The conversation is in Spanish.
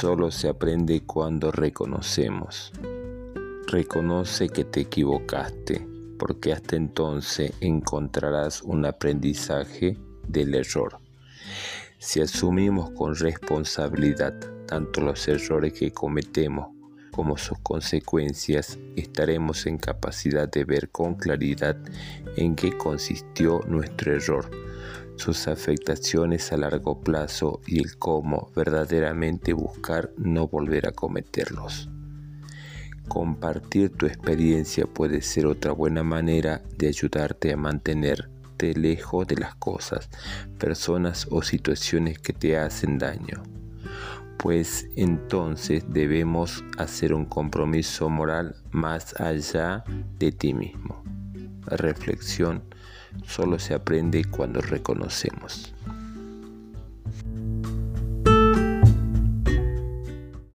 solo se aprende cuando reconocemos. Reconoce que te equivocaste, porque hasta entonces encontrarás un aprendizaje del error. Si asumimos con responsabilidad tanto los errores que cometemos como sus consecuencias, estaremos en capacidad de ver con claridad en qué consistió nuestro error, sus afectaciones a largo plazo y el cómo verdaderamente buscar no volver a cometerlos. Compartir tu experiencia puede ser otra buena manera de ayudarte a mantenerte lejos de las cosas, personas o situaciones que te hacen daño pues entonces debemos hacer un compromiso moral más allá de ti mismo. Reflexión solo se aprende cuando reconocemos.